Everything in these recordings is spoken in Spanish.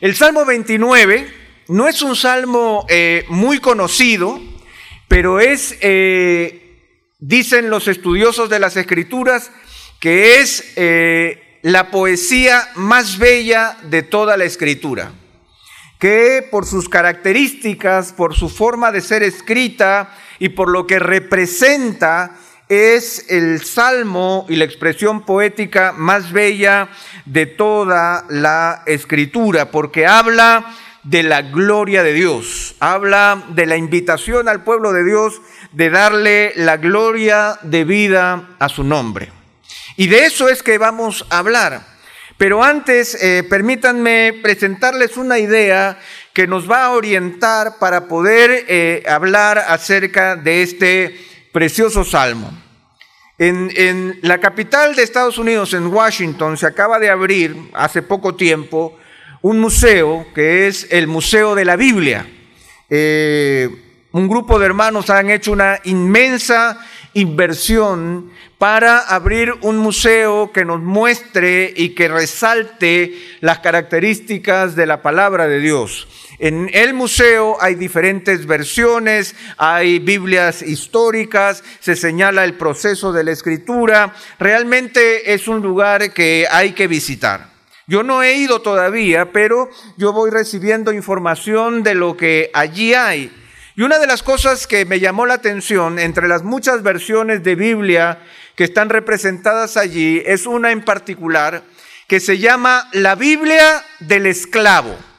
El Salmo 29 no es un salmo eh, muy conocido, pero es, eh, dicen los estudiosos de las escrituras, que es eh, la poesía más bella de toda la escritura, que por sus características, por su forma de ser escrita y por lo que representa, es el salmo y la expresión poética más bella de toda la escritura, porque habla de la gloria de Dios, habla de la invitación al pueblo de Dios de darle la gloria de vida a su nombre. Y de eso es que vamos a hablar. Pero antes, eh, permítanme presentarles una idea que nos va a orientar para poder eh, hablar acerca de este precioso salmo. En, la capital de Estados Unidos, en Washington, se acaba de abrir hace poco tiempo un museo que es el Museo de la Biblia. Eh, un grupo de hermanos han hecho una inmensa inversión para abrir un museo que nos muestre y que resalte las características de la palabra de Dios. En el museo hay diferentes versiones, hay Biblias históricas, se señala el proceso de la escritura. Realmente es un lugar que hay que visitar. Yo no he ido todavía, pero yo voy recibiendo información de lo que allí hay. Y una de las cosas que me llamó la atención entre las muchas versiones de Biblia que están representadas allí es una en particular que se llama la Biblia del esclavo.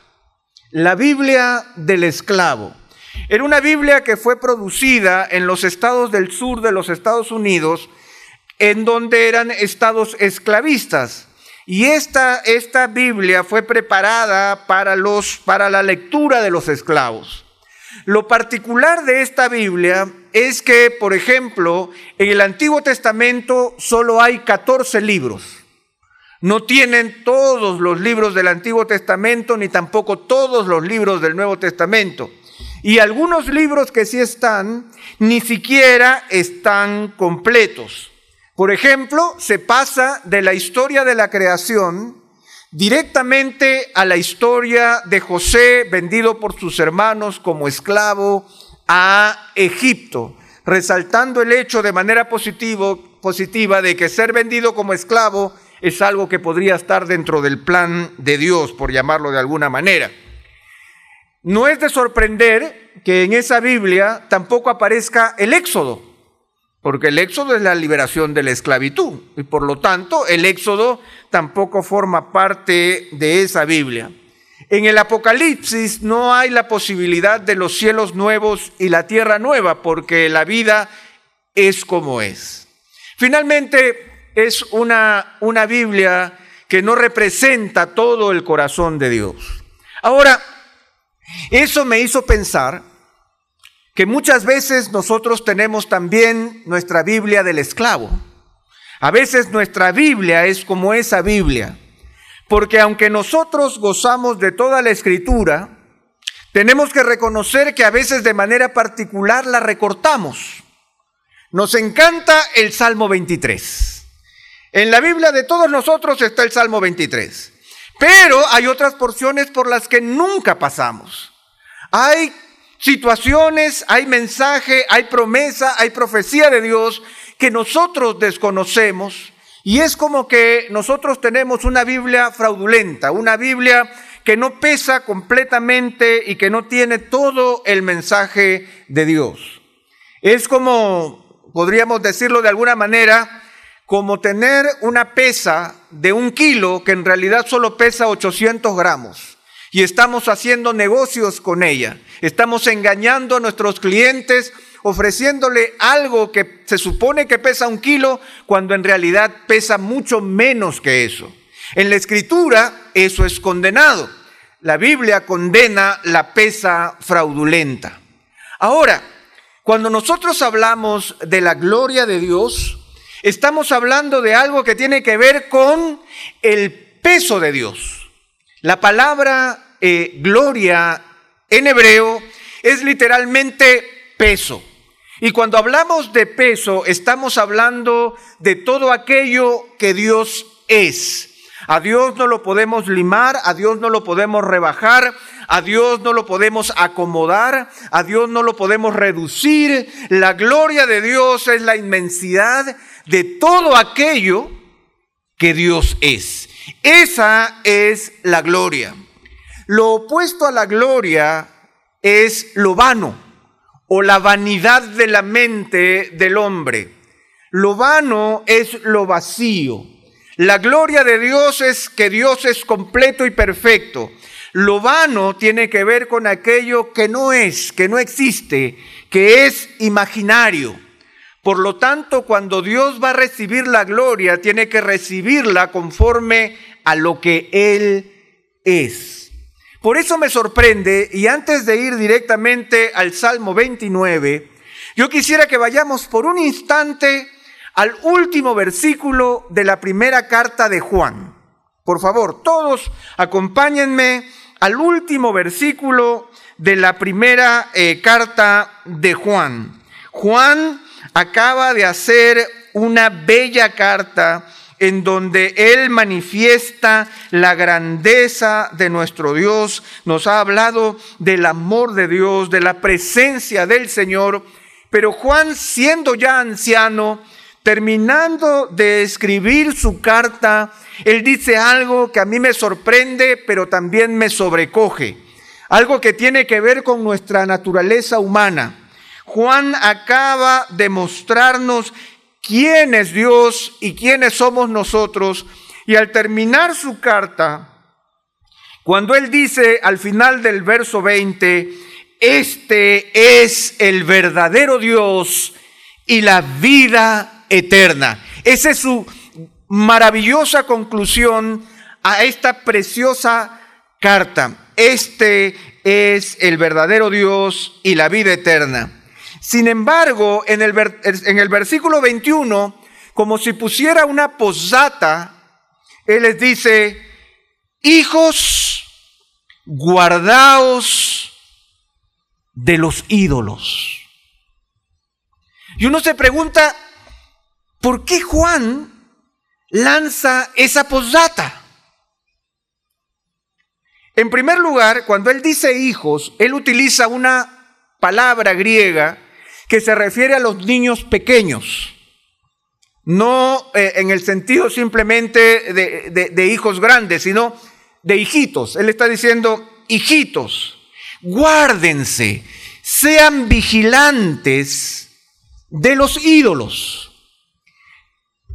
La Biblia del esclavo. Era una Biblia que fue producida en los estados del sur de los Estados Unidos, en donde eran estados esclavistas. Y esta, esta Biblia fue preparada para, los, para la lectura de los esclavos. Lo particular de esta Biblia es que, por ejemplo, en el Antiguo Testamento solo hay 14 libros. No tienen todos los libros del Antiguo Testamento ni tampoco todos los libros del Nuevo Testamento. Y algunos libros que sí están, ni siquiera están completos. Por ejemplo, se pasa de la historia de la creación directamente a la historia de José vendido por sus hermanos como esclavo a Egipto, resaltando el hecho de manera positivo, positiva de que ser vendido como esclavo es algo que podría estar dentro del plan de Dios, por llamarlo de alguna manera. No es de sorprender que en esa Biblia tampoco aparezca el éxodo, porque el éxodo es la liberación de la esclavitud, y por lo tanto el éxodo tampoco forma parte de esa Biblia. En el Apocalipsis no hay la posibilidad de los cielos nuevos y la tierra nueva, porque la vida es como es. Finalmente, es una, una Biblia que no representa todo el corazón de Dios. Ahora, eso me hizo pensar que muchas veces nosotros tenemos también nuestra Biblia del esclavo. A veces nuestra Biblia es como esa Biblia, porque aunque nosotros gozamos de toda la escritura, tenemos que reconocer que a veces de manera particular la recortamos. Nos encanta el Salmo 23. En la Biblia de todos nosotros está el Salmo 23. Pero hay otras porciones por las que nunca pasamos. Hay situaciones, hay mensaje, hay promesa, hay profecía de Dios que nosotros desconocemos. Y es como que nosotros tenemos una Biblia fraudulenta, una Biblia que no pesa completamente y que no tiene todo el mensaje de Dios. Es como, podríamos decirlo de alguna manera, como tener una pesa de un kilo que en realidad solo pesa 800 gramos. Y estamos haciendo negocios con ella. Estamos engañando a nuestros clientes ofreciéndole algo que se supone que pesa un kilo cuando en realidad pesa mucho menos que eso. En la escritura eso es condenado. La Biblia condena la pesa fraudulenta. Ahora, cuando nosotros hablamos de la gloria de Dios, Estamos hablando de algo que tiene que ver con el peso de Dios. La palabra eh, gloria en hebreo es literalmente peso. Y cuando hablamos de peso, estamos hablando de todo aquello que Dios es. A Dios no lo podemos limar, a Dios no lo podemos rebajar, a Dios no lo podemos acomodar, a Dios no lo podemos reducir. La gloria de Dios es la inmensidad de todo aquello que Dios es. Esa es la gloria. Lo opuesto a la gloria es lo vano o la vanidad de la mente del hombre. Lo vano es lo vacío. La gloria de Dios es que Dios es completo y perfecto. Lo vano tiene que ver con aquello que no es, que no existe, que es imaginario. Por lo tanto, cuando Dios va a recibir la gloria, tiene que recibirla conforme a lo que Él es. Por eso me sorprende, y antes de ir directamente al Salmo 29, yo quisiera que vayamos por un instante al último versículo de la primera carta de Juan. Por favor, todos acompáñenme al último versículo de la primera eh, carta de Juan. Juan acaba de hacer una bella carta en donde Él manifiesta la grandeza de nuestro Dios, nos ha hablado del amor de Dios, de la presencia del Señor, pero Juan siendo ya anciano, terminando de escribir su carta, él dice algo que a mí me sorprende, pero también me sobrecoge, algo que tiene que ver con nuestra naturaleza humana. Juan acaba de mostrarnos quién es Dios y quiénes somos nosotros. Y al terminar su carta, cuando él dice al final del verso 20, este es el verdadero Dios y la vida eterna. Esa es su maravillosa conclusión a esta preciosa carta. Este es el verdadero Dios y la vida eterna. Sin embargo, en el, en el versículo 21, como si pusiera una posdata, Él les dice, hijos, guardaos de los ídolos. Y uno se pregunta, ¿por qué Juan lanza esa posdata? En primer lugar, cuando él dice hijos, él utiliza una palabra griega que se refiere a los niños pequeños, no eh, en el sentido simplemente de, hijos grandes, sino de hijitos. Él está diciendo, hijitos, guárdense, sean vigilantes de los ídolos.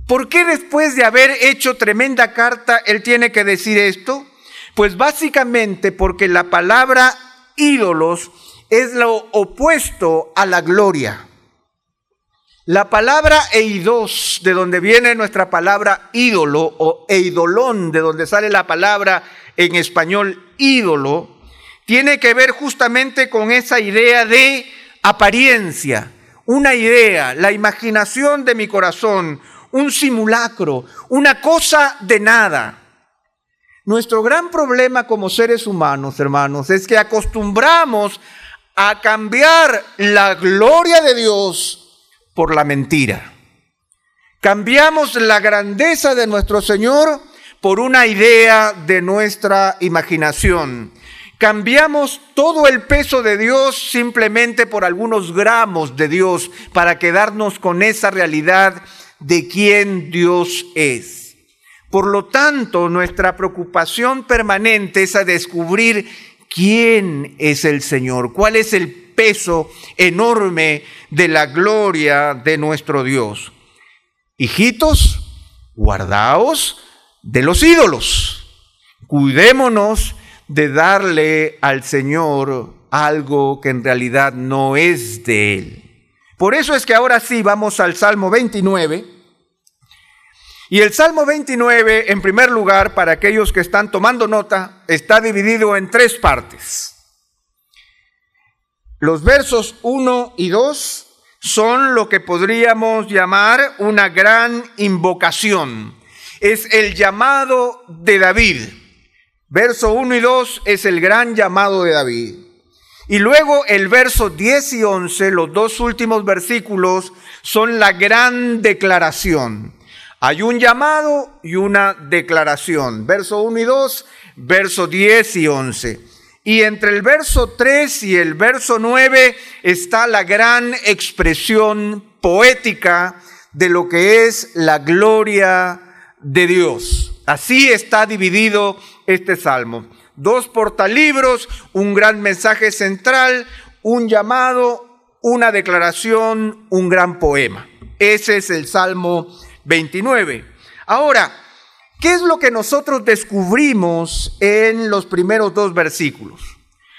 ¿Por qué después de haber hecho tremenda carta él tiene que decir esto? Pues básicamente porque la palabra ídolos es lo opuesto a la gloria. La palabra eidos, de donde viene nuestra palabra ídolo, o eidolón, de donde sale la palabra en español ídolo, tiene que ver justamente con esa idea de apariencia, una idea, la imaginación de mi corazón, un simulacro, una cosa de nada. Nuestro gran problema como seres humanos, hermanos, es que acostumbramos a cambiar la gloria de Dios por la mentira. Cambiamos la grandeza de nuestro Señor por una idea de nuestra imaginación. Cambiamos todo el peso de Dios simplemente por algunos gramos de Dios para quedarnos con esa realidad de quién Dios es. Por lo tanto, nuestra preocupación permanente es a descubrir quién es el Señor, cuál es el peso enorme de la gloria de nuestro Dios. Hijitos, guardaos de los ídolos. Cuidémonos de darle al Señor algo que en realidad no es de Él. Por eso es que ahora sí vamos al Salmo 29 y el Salmo 29, en primer lugar, para aquellos que están tomando nota, está dividido en tres partes. Los versos 1 y 2 son lo que podríamos llamar una gran invocación. Es el llamado de David. Verso 1 y 2 es el gran llamado de David. Y luego el verso 10 y 11, los dos últimos versículos, son la gran declaración. Hay un llamado y una declaración. Verso 1 y 2, verso 10 y 11. Y entre el verso 3 y el verso 9 está la gran expresión poética de lo que es la gloria de Dios. Así está dividido este salmo. Dos portalibros, un gran mensaje central, un llamado, una declaración, un gran poema. Ese es el Salmo 29. Ahora, ¿qué es lo que nosotros descubrimos en los primeros dos versículos?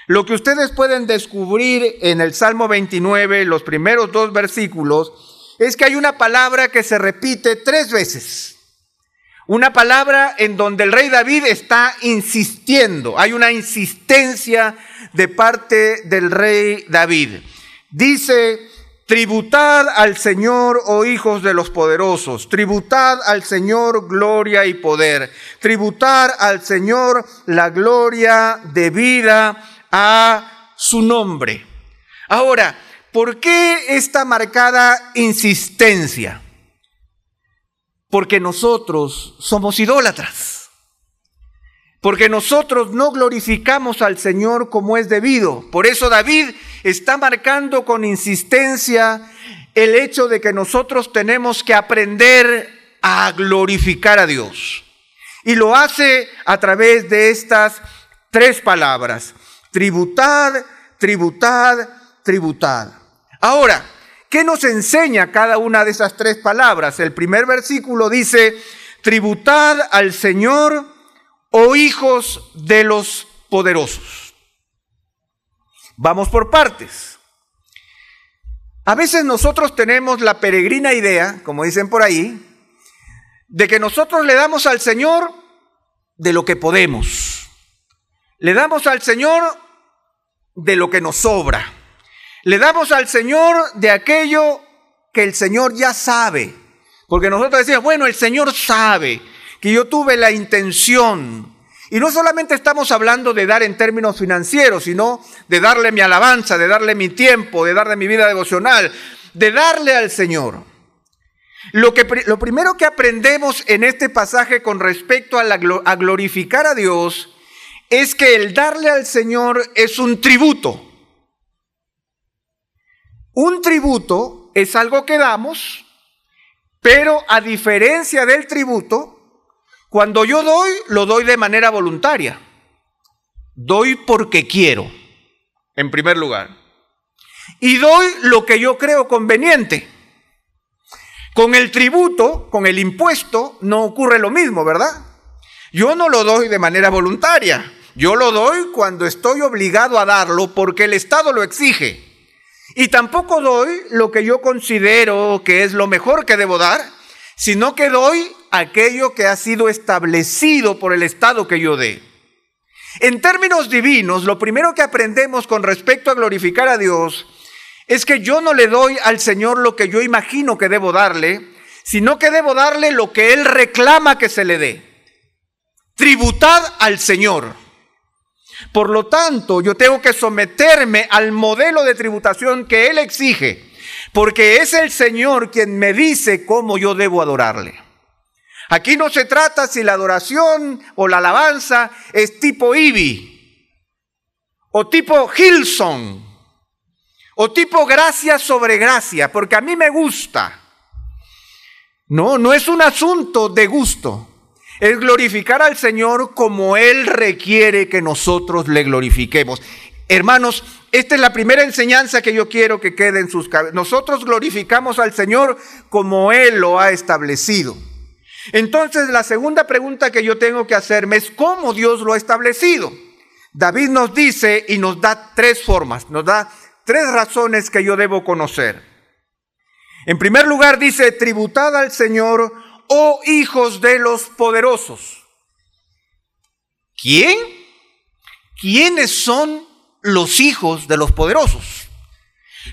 Lo que ustedes pueden descubrir en el Salmo 29, los primeros dos versículos, es que hay una palabra que se repite tres veces. Una palabra en donde el rey David está insistiendo. Hay una insistencia de parte del rey David. Dice, tributad al Señor, oh hijos de los poderosos, tributad al Señor gloria y poder, tributad al Señor la gloria debida a su nombre. Ahora, ¿por qué esta marcada insistencia? Porque nosotros somos idólatras. Porque nosotros no glorificamos al Señor como es debido. Por eso David está marcando con insistencia el hecho de que nosotros tenemos que aprender a glorificar a Dios. Y lo hace a través de estas tres palabras. Tributad, tributad, tributad. Ahora, ¿Qué nos enseña cada una de esas tres palabras? El primer versículo dice, tributad al Señor, oh hijos de los poderosos. Vamos por partes. A veces nosotros tenemos la peregrina idea, como dicen por ahí, de que nosotros le damos al Señor de lo que podemos. Le damos al Señor de lo que nos sobra. Le damos al Señor de aquello que el Señor ya sabe. Porque nosotros decimos, bueno, el Señor sabe que yo tuve la intención. Y no solamente estamos hablando de dar en términos financieros, sino de darle mi alabanza, de darle mi tiempo, de darle mi vida devocional, de darle al Señor. Lo, que, lo primero que aprendemos en este pasaje con respecto a, a glorificar a Dios es que el darle al Señor es un tributo. Un tributo es algo que damos, pero a diferencia del tributo, cuando yo doy, lo doy de manera voluntaria. Doy porque quiero, en primer lugar. Y doy lo que yo creo conveniente. Con el tributo, con el impuesto, no ocurre lo mismo, ¿verdad? Yo no lo doy de manera voluntaria. Yo lo doy cuando estoy obligado a darlo porque el Estado lo exige. Y tampoco doy lo que yo considero que es lo mejor que debo dar, sino que doy aquello que ha sido establecido por el Estado que yo dé. En términos divinos, lo primero que aprendemos con respecto a glorificar a Dios es que yo no le doy al Señor lo que yo imagino que debo darle, sino que debo darle lo que Él reclama que se le dé. Tributad al Señor. Por lo tanto, yo tengo que someterme al modelo de tributación que Él exige, porque es el Señor quien me dice cómo yo debo adorarle. Aquí no se trata si la adoración o la alabanza es tipo Ibi, o tipo Hilson, o tipo gracia sobre gracia, porque a mí me gusta. No, no es un asunto de gusto es glorificar al Señor como Él requiere que nosotros le glorifiquemos. Hermanos, esta es la primera enseñanza que yo quiero que quede en sus cabezas. Nosotros glorificamos al Señor como Él lo ha establecido. Entonces, la segunda pregunta que yo tengo que hacerme es cómo Dios lo ha establecido. David nos dice y nos da tres formas, nos da tres razones que yo debo conocer. En primer lugar dice, tributad al Señor oh hijos de los poderosos. ¿Quién? ¿Quiénes son los hijos de los poderosos?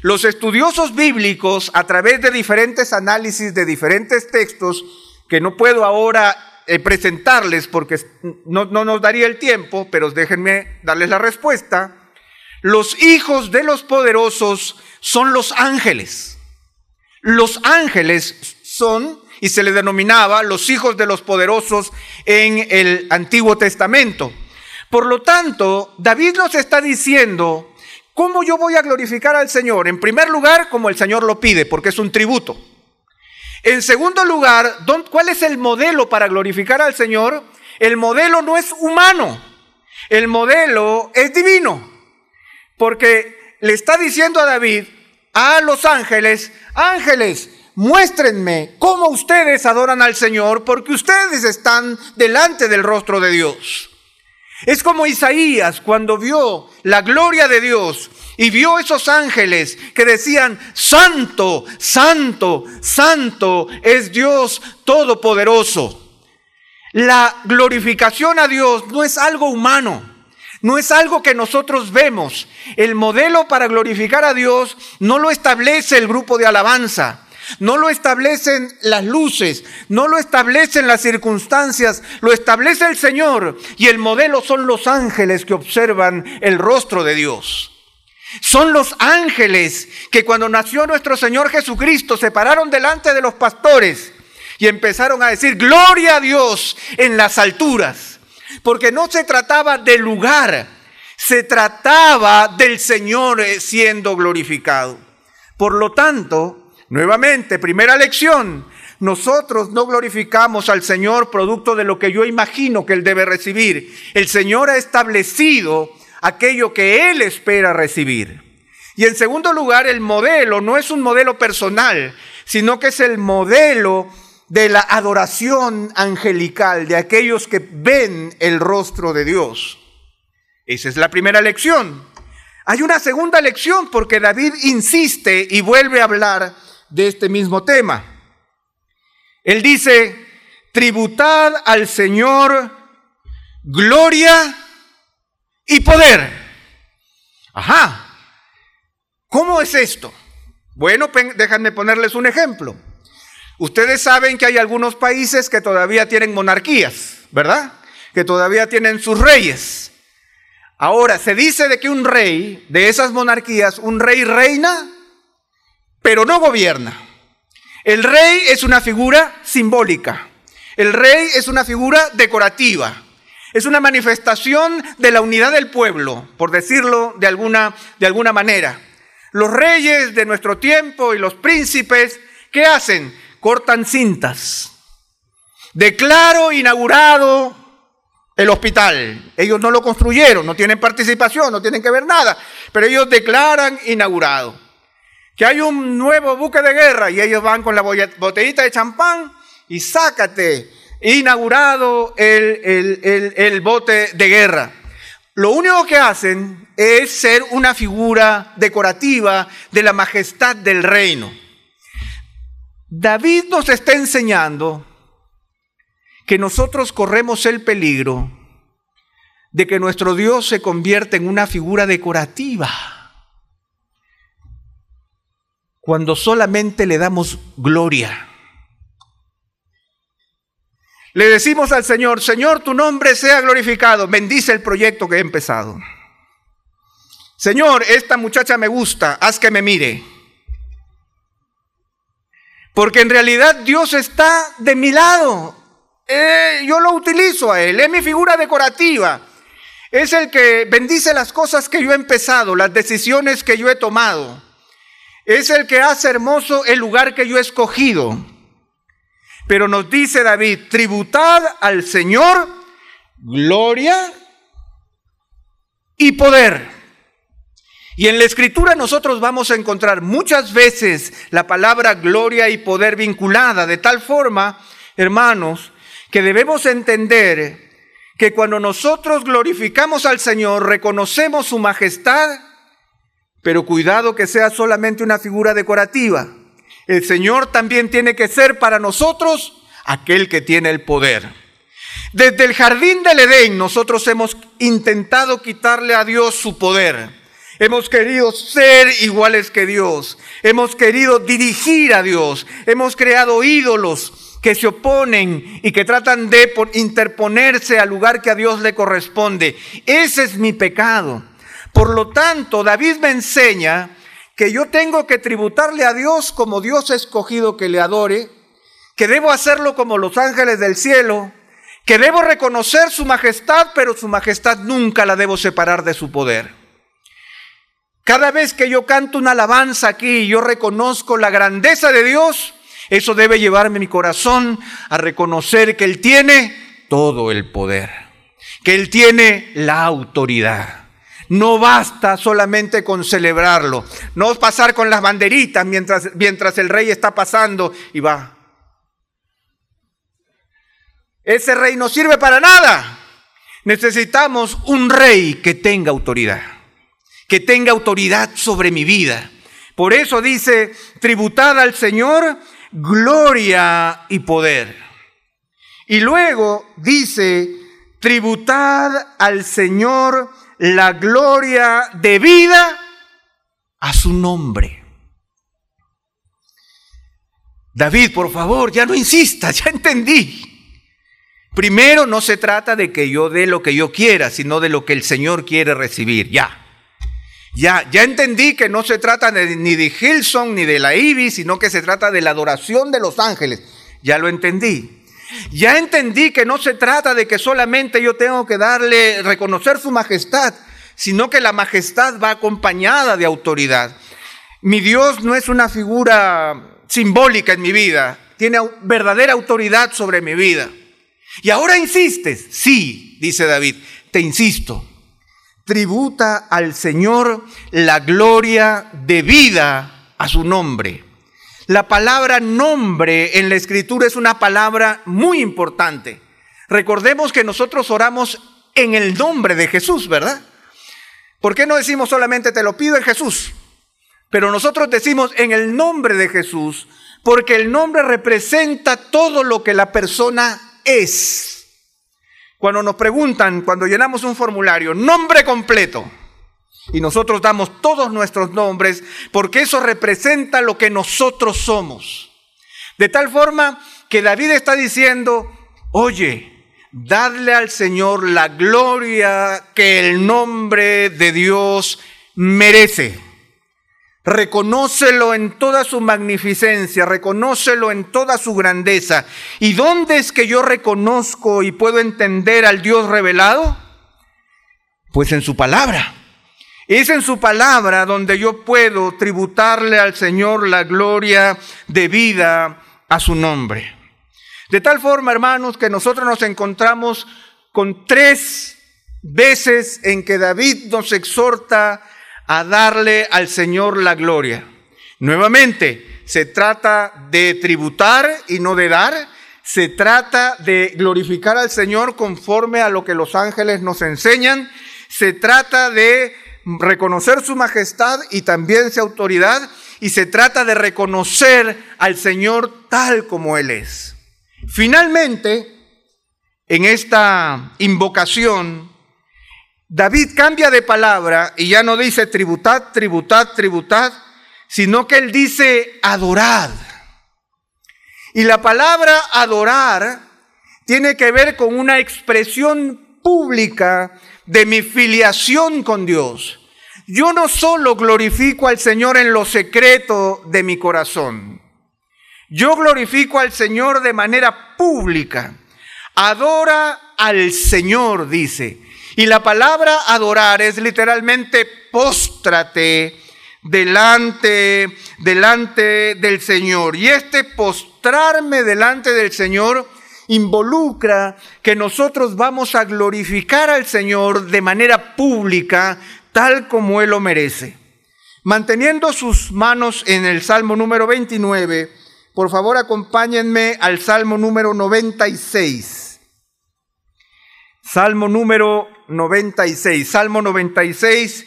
Los estudiosos bíblicos, a través de diferentes análisis de diferentes textos, que no puedo ahora eh, presentarles porque no, no nos daría el tiempo, pero déjenme darles la respuesta. Los hijos de los poderosos son los ángeles. Los ángeles son y se le denominaba los hijos de los poderosos en el Antiguo Testamento. Por lo tanto, David nos está diciendo, ¿cómo yo voy a glorificar al Señor? En primer lugar, como el Señor lo pide, porque es un tributo. En segundo lugar, ¿cuál es el modelo para glorificar al Señor? El modelo no es humano, el modelo es divino, porque le está diciendo a David, a los ángeles, ángeles, muéstrenme cómo ustedes adoran al Señor, porque ustedes están delante del rostro de Dios. Es como Isaías cuando vio la gloria de Dios y vio esos ángeles que decían, Santo, Santo, Santo es Dios Todopoderoso. La glorificación a Dios no es algo humano, no es algo que nosotros vemos. El modelo para glorificar a Dios no lo establece el grupo de alabanza. No lo establecen las luces, no lo establecen las circunstancias, lo establece el Señor y el modelo son los ángeles que observan el rostro de Dios. Son los ángeles que cuando nació nuestro Señor Jesucristo se pararon delante de los pastores y empezaron a decir, gloria a Dios en las alturas. Porque no se trataba de lugar, se trataba del Señor eh, siendo glorificado. Por lo tanto, nuevamente, primera lección, nosotros no glorificamos al Señor producto de lo que yo imagino que Él debe recibir. El Señor ha establecido aquello que Él espera recibir. Y en segundo lugar, el modelo no es un modelo personal, sino que es el modelo de la adoración angelical, de aquellos que ven el rostro de Dios. Esa es la primera lección. Hay una segunda lección porque David insiste y vuelve a hablar de este mismo tema. Él dice, tributad al Señor gloria y poder. Ajá. ¿Cómo es esto? Bueno, déjenme ponerles un ejemplo. Ustedes saben que hay algunos países que todavía tienen monarquías, ¿verdad? Que todavía tienen sus reyes. Ahora, se dice de que un rey de esas monarquías, un rey reina, pero no gobierna. El rey es una figura simbólica. El rey es una figura decorativa. Es una manifestación de la unidad del pueblo, por decirlo de alguna, de alguna manera. Los reyes de nuestro tiempo y los príncipes, ¿qué hacen? Cortan cintas. Declaro inaugurado el hospital. Ellos no lo construyeron, no tienen participación, no tienen que ver nada, pero ellos declaran inaugurado. Que hay un nuevo buque de guerra y ellos van con la botellita de champán y sácate inaugurado el, bote de guerra. Lo único que hacen es ser una figura decorativa de la majestad del reino. David nos está enseñando que nosotros corremos el peligro de que nuestro Dios se convierta en una figura decorativa cuando solamente le damos gloria. Le decimos al Señor, Señor, tu nombre sea glorificado, bendice el proyecto que he empezado. Señor, esta muchacha me gusta, haz que me mire. Porque en realidad Dios está de mi lado. Eh, yo lo utilizo a Él, es mi figura decorativa. Es el que bendice las cosas que yo he empezado, las decisiones que yo he tomado. Es el que hace hermoso el lugar que yo he escogido. Pero nos dice David, tributad al Señor gloria y poder. Y en la escritura nosotros vamos a encontrar muchas veces la palabra gloria y poder vinculada, de tal forma, hermanos, que debemos entender que cuando nosotros glorificamos al Señor, reconocemos su majestad, pero cuidado que sea solamente una figura decorativa el Señor también tiene que ser para nosotros aquel que tiene el poder. Desde el jardín del Edén nosotros hemos intentado quitarle a Dios su poder. Hemos querido ser iguales que Dios. Hemos querido dirigir a Dios. Hemos creado ídolos que se oponen y que tratan de interponerse al lugar que a Dios le corresponde. Ese es mi pecado. Por lo tanto, David me enseña que yo tengo que tributarle a Dios como Dios escogido que le adore, que debo hacerlo como los ángeles del cielo, que debo reconocer su majestad, pero su majestad nunca la debo separar de su poder. Cada vez que yo canto una alabanza aquí y yo reconozco la grandeza de Dios, eso debe llevarme mi corazón a reconocer que Él tiene todo el poder, que Él tiene la autoridad. No basta solamente con celebrarlo, no pasar con las banderitas mientras, mientras el rey está pasando y va. Ese rey no sirve para nada. Necesitamos un rey que tenga autoridad, que tenga autoridad sobre mi vida. Por eso dice, tributad al Señor gloria y poder. Y luego dice, tributad al Señor la gloria debida a su nombre. David, por favor, ya no insistas, ya entendí. Primero, no se trata de que yo dé lo que yo quiera, sino de lo que el Señor quiere recibir. Ya. Ya, ya entendí que no se trata ni de Hilson ni de la Ibis, sino que se trata de la adoración de los ángeles. Ya lo entendí. Ya entendí que no se trata de que solamente yo tengo que darle, reconocer su majestad, sino que la majestad va acompañada de autoridad. Mi Dios no es una figura simbólica en mi vida, tiene verdadera autoridad sobre mi vida. Y ahora insistes, sí, dice David, te insisto, tributa al Señor la gloria debida a su nombre. La palabra nombre en la escritura es una palabra muy importante. Recordemos que nosotros oramos en el nombre de Jesús, ¿verdad? ¿Por qué no decimos solamente te lo pido en Jesús? Pero nosotros decimos en el nombre de Jesús, porque el nombre representa todo lo que la persona es. Cuando nos preguntan, cuando llenamos un formulario, nombre completo, y nosotros damos todos nuestros nombres porque eso representa lo que nosotros somos. De tal forma que David está diciendo, oye, dadle al Señor la gloria que el nombre de Dios merece. Reconócelo en toda su magnificencia, reconócelo en toda su grandeza. ¿Y dónde es que yo reconozco y puedo entender al Dios revelado? Pues en su palabra. Es en su palabra donde yo puedo tributarle al Señor la gloria debida a su nombre. De tal forma, hermanos, que nosotros nos encontramos con tres veces en que David nos exhorta a darle al Señor la gloria. Nuevamente, se trata de tributar y no de dar. Se trata de glorificar al Señor conforme a lo que los ángeles nos enseñan. Se trata de reconocer su majestad y también su autoridad, y se trata de reconocer al Señor tal como Él es. Finalmente, en esta invocación, David cambia de palabra y ya no dice tributad, tributad, tributad, sino que él dice adorad. Y la palabra adorar tiene que ver con una expresión pública de mi filiación con Dios. Yo no solo glorifico al Señor en lo secreto de mi corazón, yo glorifico al Señor de manera pública. Adora al Señor, dice. Y la palabra adorar es literalmente póstrate delante, delante del Señor. Y este postrarme delante del Señor involucra que nosotros vamos a glorificar al Señor de manera pública, tal como Él lo merece. Manteniendo sus manos en el Salmo número 29, por favor acompáñenme al Salmo número 96. Salmo número 96, Salmo 96,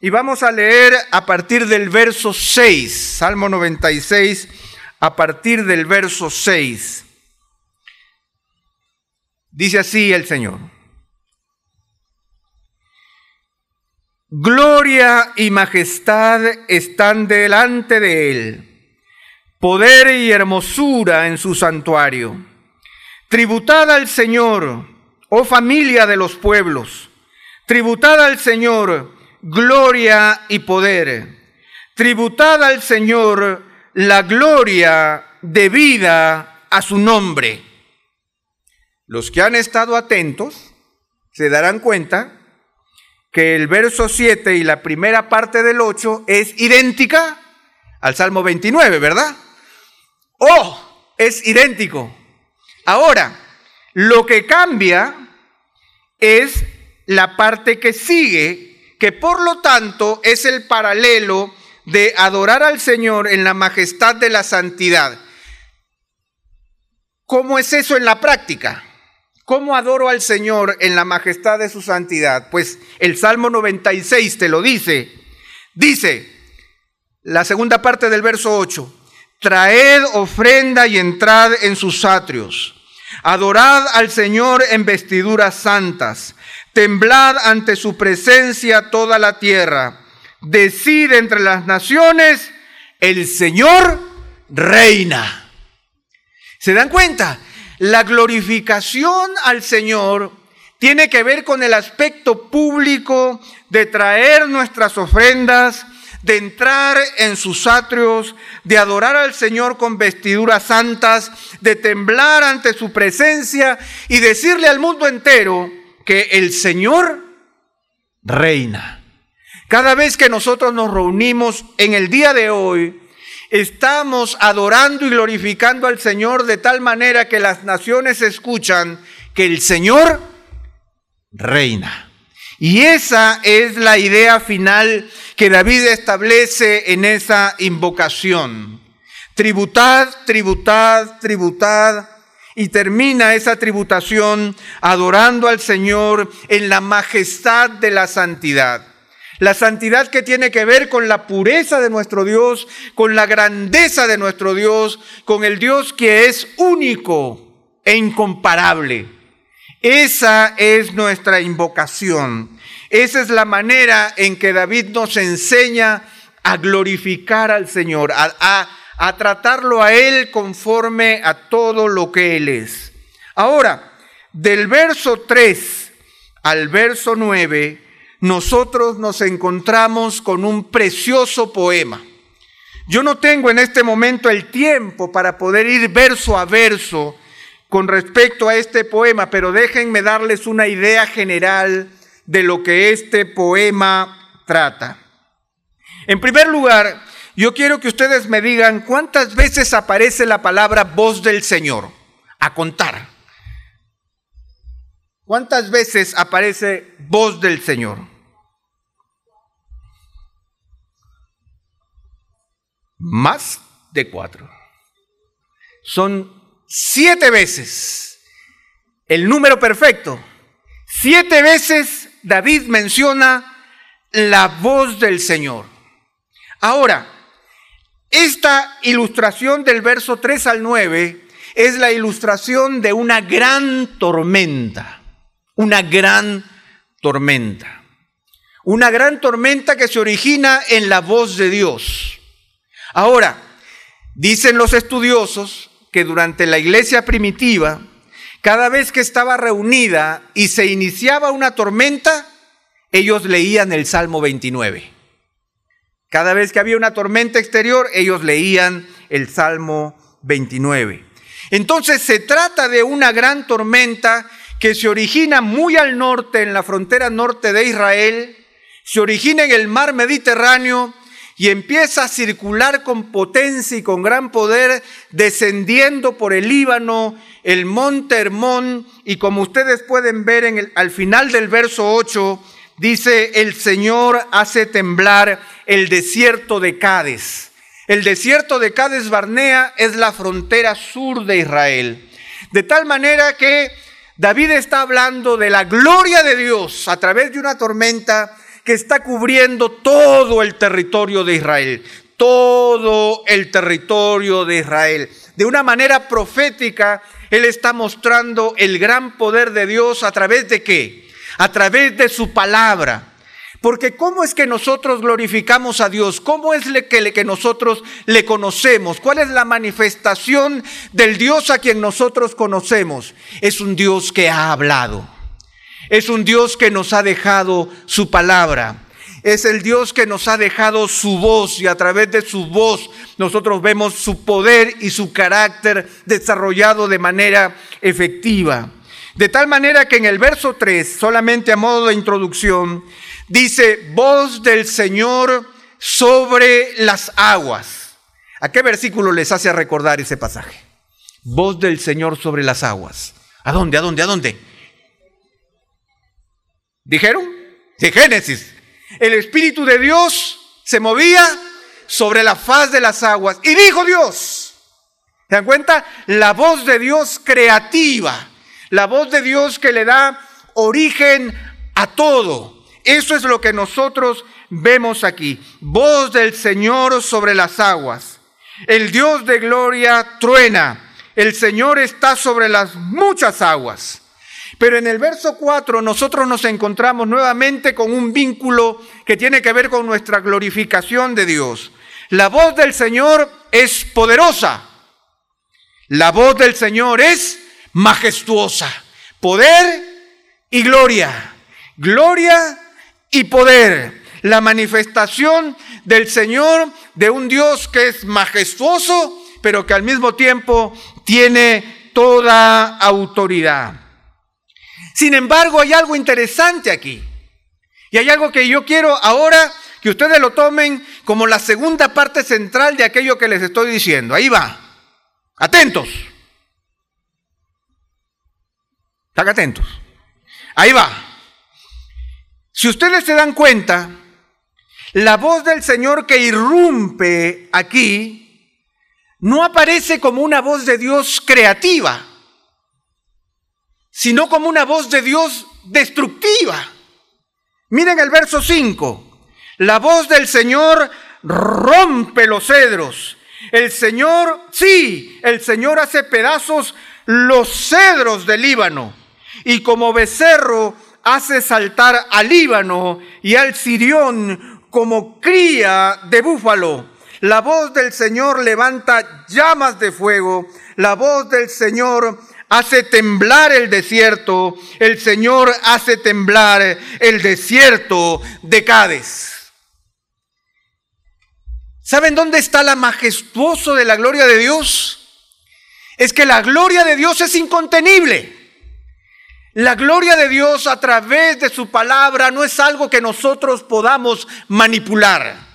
y vamos a leer a partir del verso 6, Salmo 96, a partir del verso 6. Dice así el Señor. Gloria y majestad están delante de Él, poder y hermosura en su santuario. Tributad al Señor, oh familia de los pueblos, tributad al Señor gloria y poder. Tributad al Señor la gloria debida a su nombre. Los que han estado atentos se darán cuenta que el verso 7 y la primera parte del 8 es idéntica al Salmo 29, ¿verdad? Oh, es idéntico. Ahora, lo que cambia es la parte que sigue, que por lo tanto es el paralelo de adorar al Señor en la majestad de la santidad. ¿Cómo es eso en la práctica? ¿Cómo adoro al Señor en la majestad de su santidad? Pues el Salmo 96 te lo dice. Dice, la segunda parte del verso 8, traed ofrenda y entrad en sus atrios. Adorad al Señor en vestiduras santas. Temblad ante su presencia toda la tierra. Decide entre las naciones, el Señor reina. ¿Se dan cuenta? La glorificación al Señor tiene que ver con el aspecto público de traer nuestras ofrendas, de entrar en sus atrios, de adorar al Señor con vestiduras santas, de temblar ante su presencia y decirle al mundo entero que el Señor reina. Cada vez que nosotros nos reunimos en el día de hoy, estamos adorando y glorificando al Señor de tal manera que las naciones escuchan que el Señor reina. Y esa es la idea final que David establece en esa invocación. Tributad, tributad, tributad. Y termina esa tributación adorando al Señor en la majestad de la santidad. La santidad que tiene que ver con la pureza de nuestro Dios, con la grandeza de nuestro Dios, con el Dios que es único e incomparable. Esa es nuestra invocación. Esa es la manera en que David nos enseña a glorificar al Señor, a, a, tratarlo a Él conforme a todo lo que Él es. Ahora, del verso 3 al verso 9, nosotros nos encontramos con un precioso poema. Yo no tengo en este momento el tiempo para poder ir verso a verso con respecto a este poema, pero déjenme darles una idea general de lo que este poema trata. En primer lugar, yo quiero que ustedes me digan cuántas veces aparece la palabra voz del Señor. A contar. ¿Cuántas veces aparece voz del Señor? Más de cuatro. Son siete veces el número perfecto. Siete veces David menciona la voz del Señor. Ahora, esta ilustración del verso 3 al 9 es la ilustración de una gran tormenta, una gran tormenta. Una gran tormenta que se origina en la voz de Dios. Ahora, dicen los estudiosos que durante la iglesia primitiva, cada vez que estaba reunida y se iniciaba una tormenta, ellos leían el Salmo 29. Cada vez que había una tormenta exterior, ellos leían el Salmo 29. Entonces se trata de una gran tormenta que se origina muy al norte, en la frontera norte de Israel, se origina en el mar Mediterráneo y empieza a circular con potencia y con gran poder, descendiendo por el Líbano, el monte Hermón, y como ustedes pueden ver en el, al final del verso 8, dice, el Señor hace temblar el desierto de Cádiz. El desierto de Cádiz Barnea es la frontera sur de Israel. De tal manera que David está hablando de la gloria de Dios a través de una tormenta que está cubriendo todo el territorio de Israel, todo el territorio de Israel. De una manera profética, Él está mostrando el gran poder de Dios a través de qué? A través de su palabra. Porque ¿cómo es que nosotros glorificamos a Dios? ¿Cómo es que, que nosotros le conocemos? ¿Cuál es la manifestación del Dios a quien nosotros conocemos? Es un Dios que ha hablado. Es un Dios que nos ha dejado su palabra. Es el Dios que nos ha dejado su voz y a través de su voz nosotros vemos su poder y su carácter desarrollado de manera efectiva. De tal manera que en el verso 3, solamente a modo de introducción, dice, voz del Señor sobre las aguas. ¿A qué versículo les hace recordar ese pasaje? Voz del Señor sobre las aguas. ¿A dónde? ¿A dónde? ¿A dónde? ¿Dijeron? De Génesis. El Espíritu de Dios se movía sobre la faz de las aguas. Y dijo Dios, ¿se dan cuenta? La voz de Dios creativa, la voz de Dios que le da origen a todo. Eso es lo que nosotros vemos aquí. Voz del Señor sobre las aguas. El Dios de gloria truena. El Señor está sobre las muchas aguas. Pero en el verso 4 nosotros nos encontramos nuevamente con un vínculo que tiene que ver con nuestra glorificación de Dios. La voz del Señor es poderosa. La voz del Señor es majestuosa. Poder y gloria. Gloria y poder. La manifestación del Señor de un Dios que es majestuoso, pero que al mismo tiempo tiene toda autoridad. Sin embargo, hay algo interesante aquí. Y hay algo que yo quiero ahora que ustedes lo tomen como la segunda parte central de aquello que les estoy diciendo. Ahí va. Atentos. Están atentos. Ahí va. Si ustedes se dan cuenta, la voz del Señor que irrumpe aquí no aparece como una voz de Dios creativa sino como una voz de Dios destructiva. Miren el verso 5. La voz del Señor rompe los cedros. El Señor, sí, el Señor hace pedazos los cedros del Líbano. Y como becerro hace saltar al Líbano y al Sirión como cría de búfalo. La voz del Señor levanta llamas de fuego. La voz del Señor hace temblar el desierto, el Señor hace temblar el desierto de Cádiz. ¿Saben dónde está la majestuoso de la gloria de Dios? Es que la gloria de Dios es incontenible. La gloria de Dios a través de su palabra no es algo que nosotros podamos manipular.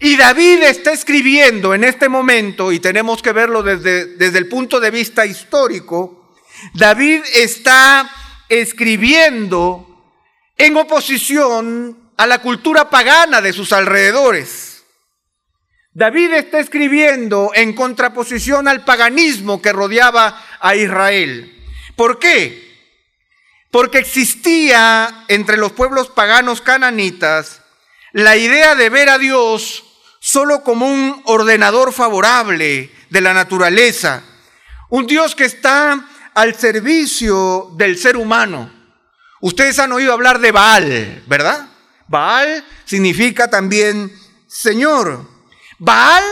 Y David está escribiendo en este momento, y tenemos que verlo desde, desde el punto de vista histórico, David está escribiendo en oposición a la cultura pagana de sus alrededores. David está escribiendo en contraposición al paganismo que rodeaba a Israel. ¿Por qué? Porque existía entre los pueblos paganos cananitas la idea de ver a Dios solo como un ordenador favorable de la naturaleza, un Dios que está al servicio del ser humano. Ustedes han oído hablar de Baal, ¿verdad? Baal significa también Señor. Baal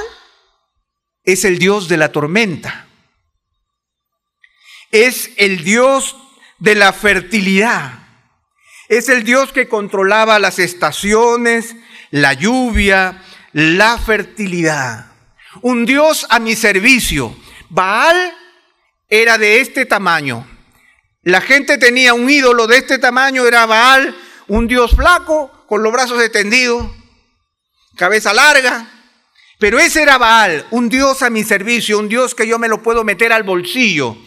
es el Dios de la tormenta. Es el Dios de la fertilidad. Es el Dios que controlaba las estaciones, la lluvia, la fertilidad. Un Dios a mi servicio. Baal era de este tamaño. La gente tenía un ídolo de este tamaño, era Baal, un Dios flaco, con los brazos extendidos, cabeza larga. Pero ese era Baal, un Dios a mi servicio, un Dios que yo me lo puedo meter al bolsillo.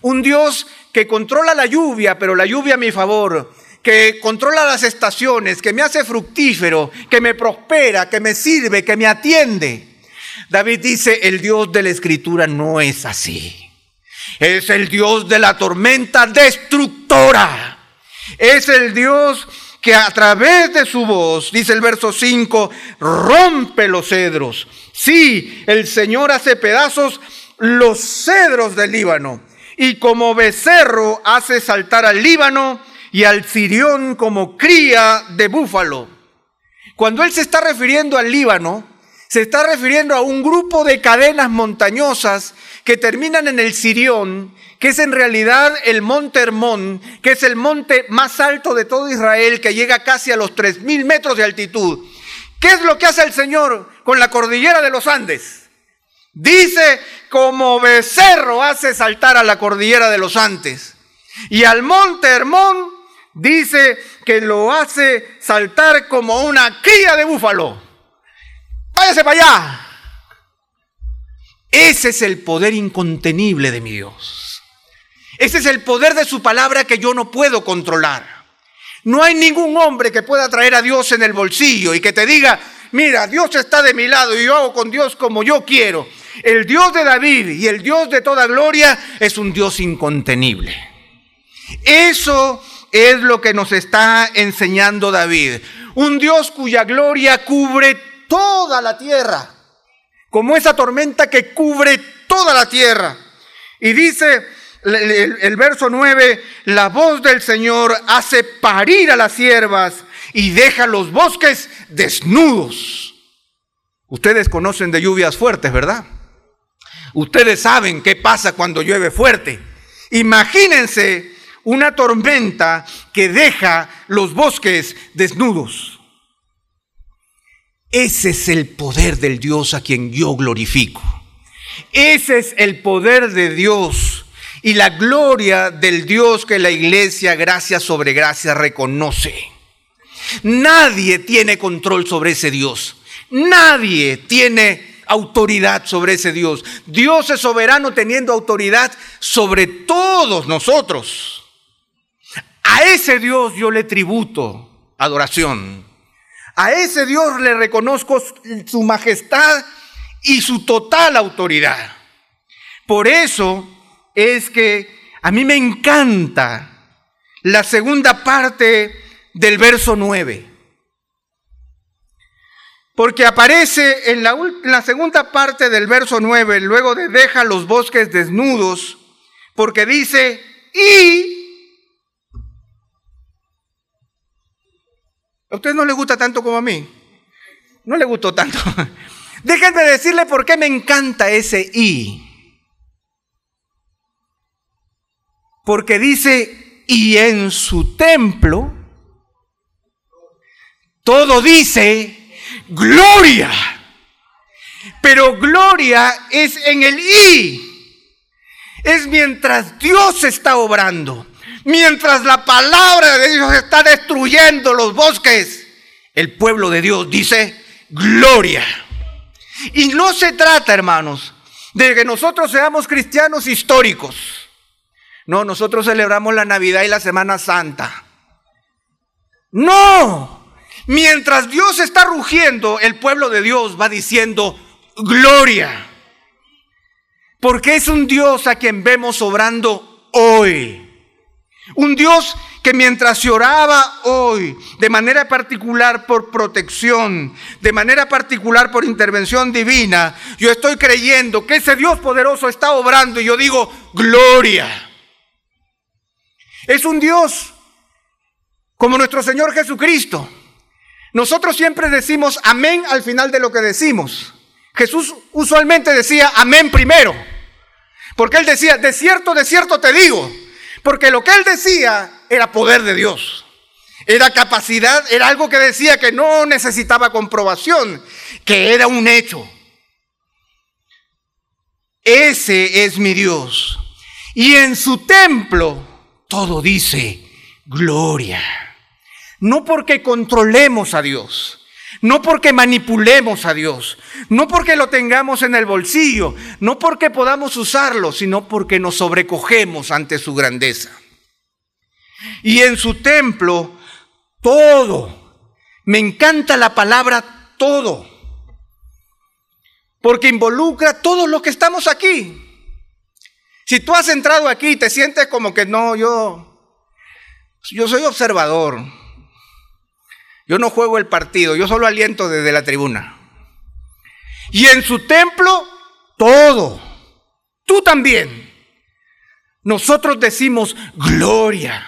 Un Dios que controla la lluvia, pero la lluvia a mi favor que controla las estaciones, que me hace fructífero, que me prospera, que me sirve, que me atiende. David dice, el Dios de la escritura no es así. Es el Dios de la tormenta destructora. Es el Dios que a través de su voz, dice el verso 5, rompe los cedros. Sí, el Señor hace pedazos los cedros del Líbano. Y como becerro hace saltar al Líbano y al Sirión como cría de búfalo. Cuando él se está refiriendo al Líbano, se está refiriendo a un grupo de cadenas montañosas que terminan en el Sirión, que es en realidad el monte Hermón, que es el monte más alto de todo Israel, que llega casi a los 3.000 metros de altitud. ¿Qué es lo que hace el Señor con la cordillera de los Andes? Dice, como becerro hace saltar a la cordillera de los Andes. Y al monte Hermón dice que lo hace saltar como una cría de búfalo. Váyase para allá. Ese es el poder incontenible de mi Dios. Ese es el poder de su palabra que yo no puedo controlar. No hay ningún hombre que pueda traer a Dios en el bolsillo y que te diga, mira, Dios está de mi lado y yo hago con Dios como yo quiero. El Dios de David y el Dios de toda gloria es un Dios incontenible. Eso es lo que nos está enseñando David. Un Dios cuya gloria cubre toda la tierra, como esa tormenta que cubre toda la tierra. Y dice el, verso 9, la voz del Señor hace parir a las siervas y deja los bosques desnudos. Ustedes conocen de lluvias fuertes, ¿verdad? Ustedes saben qué pasa cuando llueve fuerte. Imagínense una tormenta que deja los bosques desnudos. Ese es el poder del Dios a quien yo glorifico. Ese es el poder de Dios y la gloria del Dios que la iglesia, gracia sobre gracia, reconoce. Nadie tiene control sobre ese Dios. Nadie tiene autoridad sobre ese Dios. Dios es soberano teniendo autoridad sobre todos nosotros. A ese Dios yo le tributo adoración. A ese Dios le reconozco su majestad y su total autoridad. Por eso es que a mí me encanta la segunda parte del verso 9. Porque aparece en la, segunda parte del verso 9, luego de deja los bosques desnudos, porque dice, y ¿A usted no le gusta tanto como a mí? No le gustó tanto. Déjenme decirle por qué me encanta ese y. Porque dice, y en su templo, todo dice, gloria. Pero gloria es en el y. Es mientras Dios está obrando. Mientras la palabra de Dios está destruyendo los bosques, el pueblo de Dios dice, gloria. Y no se trata, hermanos, de que nosotros seamos cristianos históricos. No, nosotros celebramos la Navidad y la Semana Santa. No, mientras Dios está rugiendo, el pueblo de Dios va diciendo, gloria. Porque es un Dios a quien vemos obrando hoy. Un Dios que mientras se oraba hoy, de manera particular por protección, de manera particular por intervención divina, yo estoy creyendo que ese Dios poderoso está obrando y yo digo, gloria. Es un Dios como nuestro Señor Jesucristo. Nosotros siempre decimos amén al final de lo que decimos. Jesús usualmente decía amén primero, porque él decía, de cierto, de cierto te digo. Porque lo que él decía era poder de Dios. Era capacidad, era algo que decía que no necesitaba comprobación, que era un hecho. Ese es mi Dios. Y en su templo todo dice gloria. No porque controlemos a Dios, no porque manipulemos a Dios, no porque lo tengamos en el bolsillo, no porque podamos usarlo, sino porque nos sobrecogemos ante su grandeza. Y en su templo, todo. Me encanta la palabra todo, porque involucra todo lo que estamos aquí. Si tú has entrado aquí y te sientes como que no, yo, yo soy observador, yo no juego el partido, yo solo aliento desde la tribuna. Y en su templo, todo. Tú también. Nosotros decimos gloria.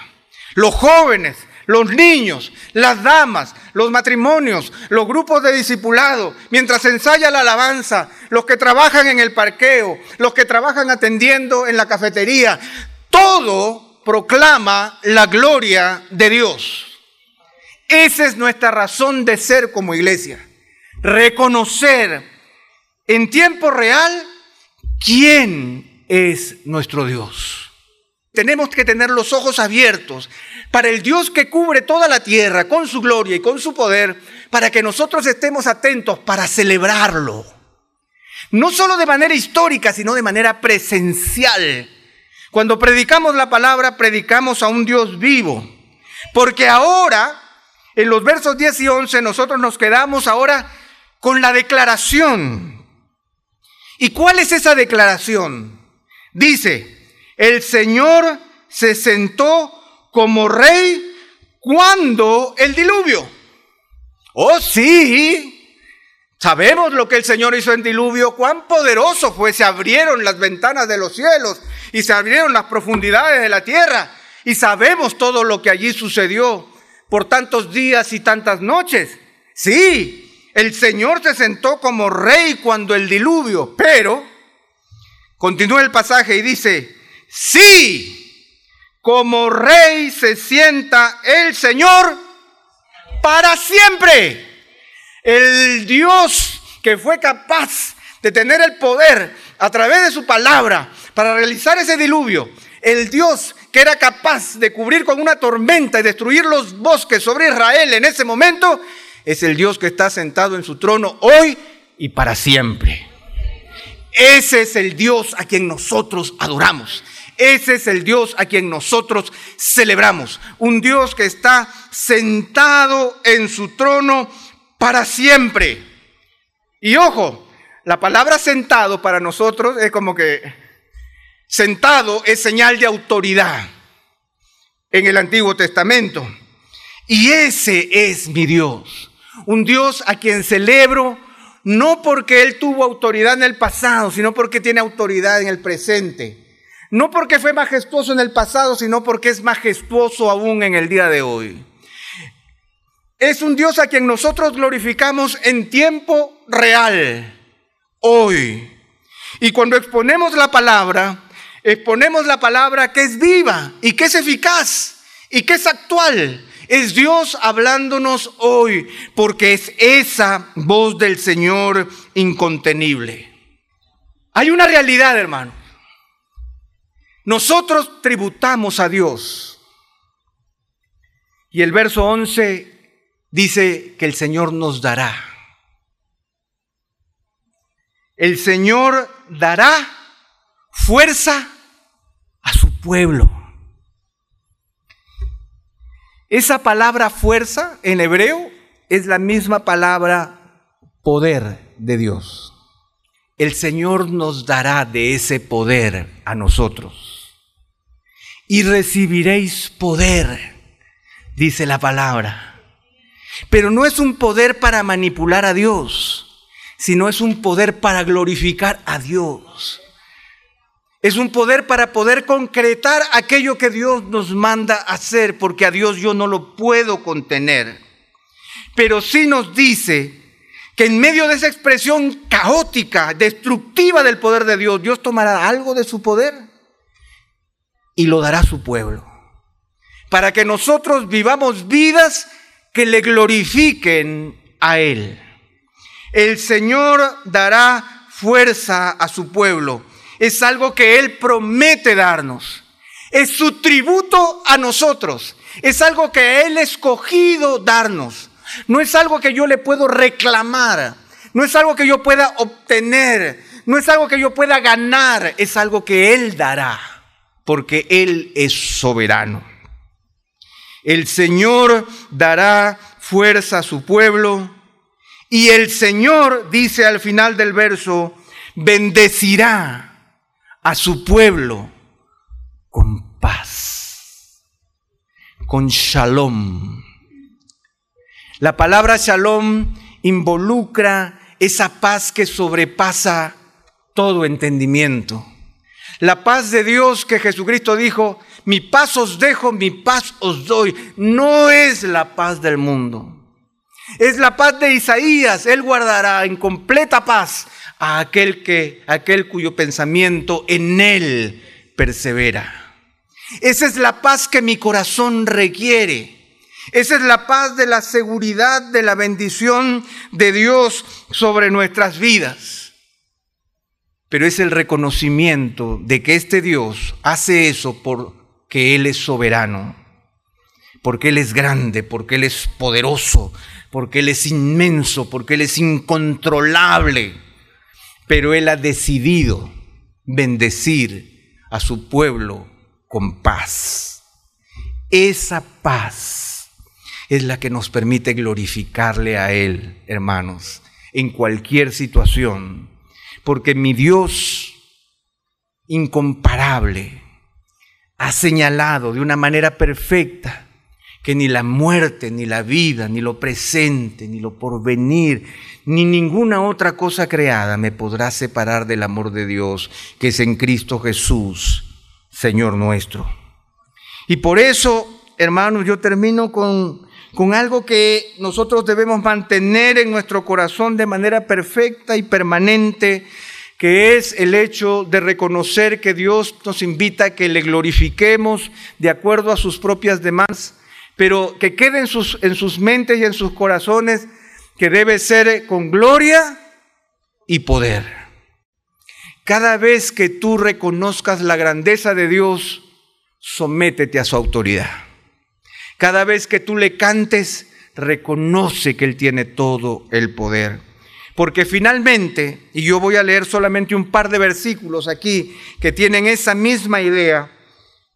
Los jóvenes, los niños, las damas, los matrimonios, los grupos de discipulado, mientras ensaya la alabanza, los que trabajan en el parqueo, los que trabajan atendiendo en la cafetería, todo proclama la gloria de Dios. Esa es nuestra razón de ser como iglesia. Reconocer en tiempo real quién es nuestro Dios. Tenemos que tener los ojos abiertos para el Dios que cubre toda la tierra con su gloria y con su poder, para que nosotros estemos atentos para celebrarlo. No solo de manera histórica, sino de manera presencial. Cuando predicamos la palabra, predicamos a un Dios vivo. Porque ahora, en los versos 10 y 11, nosotros nos quedamos ahora con la declaración. ¿Y cuál es esa declaración? Dice, el Señor se sentó como rey cuando el diluvio. Oh, sí. Sabemos lo que el Señor hizo en diluvio, cuán poderoso fue. Se abrieron las ventanas de los cielos y se abrieron las profundidades de la tierra. Y sabemos todo lo que allí sucedió por tantos días y tantas noches. Sí, el Señor se sentó como rey cuando el diluvio, pero continúa el pasaje y dice, Sí, como rey se sienta el Señor para siempre. El Dios que fue capaz de tener el poder a través de su palabra para realizar ese diluvio. El Dios que era capaz de cubrir con una tormenta y destruir los bosques sobre Israel en ese momento, es el Dios que está sentado en su trono hoy y para siempre. Ese es el Dios a quien nosotros adoramos. Ese es el Dios a quien nosotros celebramos. Un Dios que está sentado en su trono para siempre. Y ojo, la palabra sentado para nosotros es como que sentado es señal de autoridad en el Antiguo Testamento. Y ese es mi Dios. Un Dios a quien celebro no porque Él tuvo autoridad en el pasado, sino porque tiene autoridad en el presente. No porque fue majestuoso en el pasado, sino porque es majestuoso aún en el día de hoy. Es un Dios a quien nosotros glorificamos en tiempo real, hoy. Y cuando exponemos la palabra, exponemos la palabra que es viva y que es eficaz y que es actual. Es Dios hablándonos hoy, porque es esa voz del Señor incontenible. Hay una realidad, hermano. Nosotros tributamos a Dios. Y el verso 11 dice que el Señor nos dará. El Señor dará fuerza pueblo. Esa palabra fuerza en hebreo es la misma palabra poder de Dios. El Señor nos dará de ese poder a nosotros y recibiréis poder, dice la palabra. Pero no es un poder para manipular a Dios, sino es un poder para glorificar a Dios. Es un poder para poder concretar aquello que Dios nos manda hacer, porque a Dios yo no lo puedo contener. Pero sí nos dice que en medio de esa expresión caótica, destructiva del poder de Dios, Dios tomará algo de su poder y lo dará a su pueblo. Para que nosotros vivamos vidas que le glorifiquen a Él. El Señor dará fuerza a su pueblo. Es algo que Él promete darnos. Es su tributo a nosotros. Es algo que Él ha escogido darnos. No es algo que yo le puedo reclamar. No es algo que yo pueda obtener. No es algo que yo pueda ganar. Es algo que Él dará porque Él es soberano. El Señor dará fuerza a su pueblo y el Señor, dice al final del verso, bendecirá a su pueblo con paz, con shalom. La palabra shalom involucra esa paz que sobrepasa todo entendimiento. La paz de Dios que Jesucristo dijo, mi paz os dejo, mi paz os doy. No es la paz del mundo. Es la paz de Isaías. Él guardará en completa paz a aquel que, aquel cuyo pensamiento en él persevera. Esa es la paz que mi corazón requiere. Esa es la paz de la seguridad de la bendición de Dios sobre nuestras vidas. Pero es el reconocimiento de que este Dios hace eso porque Él es soberano, porque Él es grande, porque Él es poderoso, porque Él es inmenso, porque Él es incontrolable. Pero Él ha decidido bendecir a su pueblo con paz. Esa paz es la que nos permite glorificarle a Él, hermanos, en cualquier situación. Porque mi Dios incomparable ha señalado de una manera perfecta que ni la muerte, ni la vida, ni lo presente, ni lo porvenir, ni ninguna otra cosa creada me podrá separar del amor de Dios que es en Cristo Jesús, Señor nuestro. Y por eso, hermanos, yo termino con con algo que nosotros debemos mantener en nuestro corazón de manera perfecta y permanente, que es el hecho de reconocer que Dios nos invita a que le glorifiquemos de acuerdo a sus propias demandas, pero que quede en sus, en sus mentes y en sus corazones que debe ser con gloria y poder. Cada vez que tú reconozcas la grandeza de Dios, sométete a su autoridad. Cada vez que tú le cantes, reconoce que Él tiene todo el poder. Porque finalmente, y yo voy a leer solamente un par de versículos aquí que tienen esa misma idea,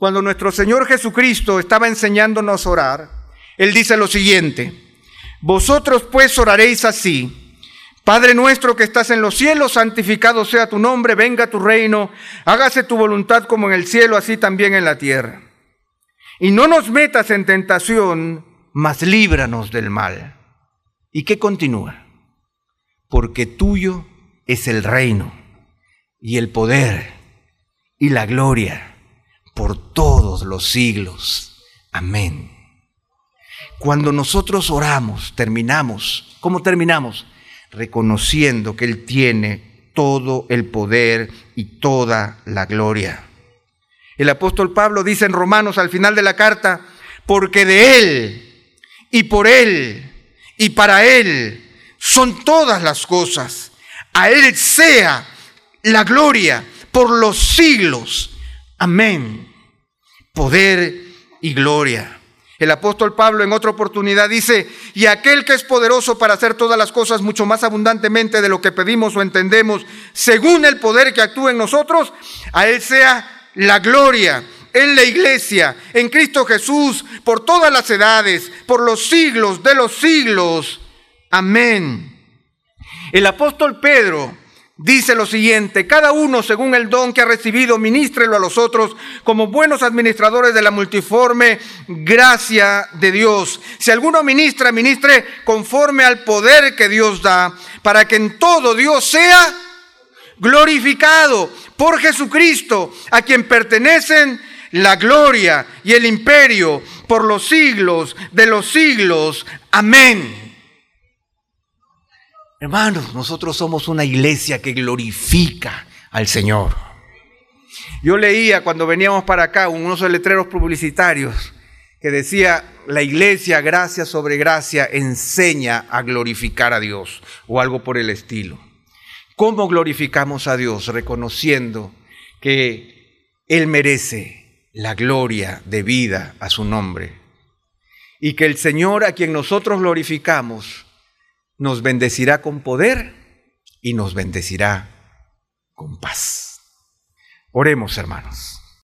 cuando nuestro Señor Jesucristo estaba enseñándonos a orar, Él dice lo siguiente, vosotros pues oraréis así, Padre nuestro que estás en los cielos, santificado sea tu nombre, venga tu reino, hágase tu voluntad como en el cielo, así también en la tierra. Y no nos metas en tentación, mas líbranos del mal. ¿Y qué continúa? Porque tuyo es el reino y el poder y la gloria por todos los siglos. Amén. Cuando nosotros oramos, terminamos. ¿Cómo terminamos? Reconociendo que Él tiene todo el poder y toda la gloria. El apóstol Pablo dice en Romanos al final de la carta, porque de Él y por Él y para Él son todas las cosas. A Él sea la gloria por los siglos. Amén. Poder y gloria. El apóstol Pablo en otra oportunidad dice, y aquel que es poderoso para hacer todas las cosas mucho más abundantemente de lo que pedimos o entendemos, según el poder que actúa en nosotros, a Él sea la gloria en la iglesia, en Cristo Jesús, por todas las edades, por los siglos de los siglos. Amén. El apóstol Pedro dice lo siguiente, cada uno según el don que ha recibido, ministrelo a los otros como buenos administradores de la multiforme gracia de Dios. Si alguno ministra, ministre conforme al poder que Dios da, para que en todo Dios sea glorificado por Jesucristo, a quien pertenecen la gloria y el imperio por los siglos de los siglos. Amén. Hermanos, nosotros somos una iglesia que glorifica al Señor. Yo leía cuando veníamos para acá unos letreros publicitarios que decía, la iglesia, gracia sobre gracia, enseña a glorificar a Dios o algo por el estilo. ¿Cómo glorificamos a Dios? Reconociendo que Él merece la gloria de vida a su nombre. Y que el Señor a quien nosotros glorificamos nos bendecirá con poder y nos bendecirá con paz. Oremos, hermanos.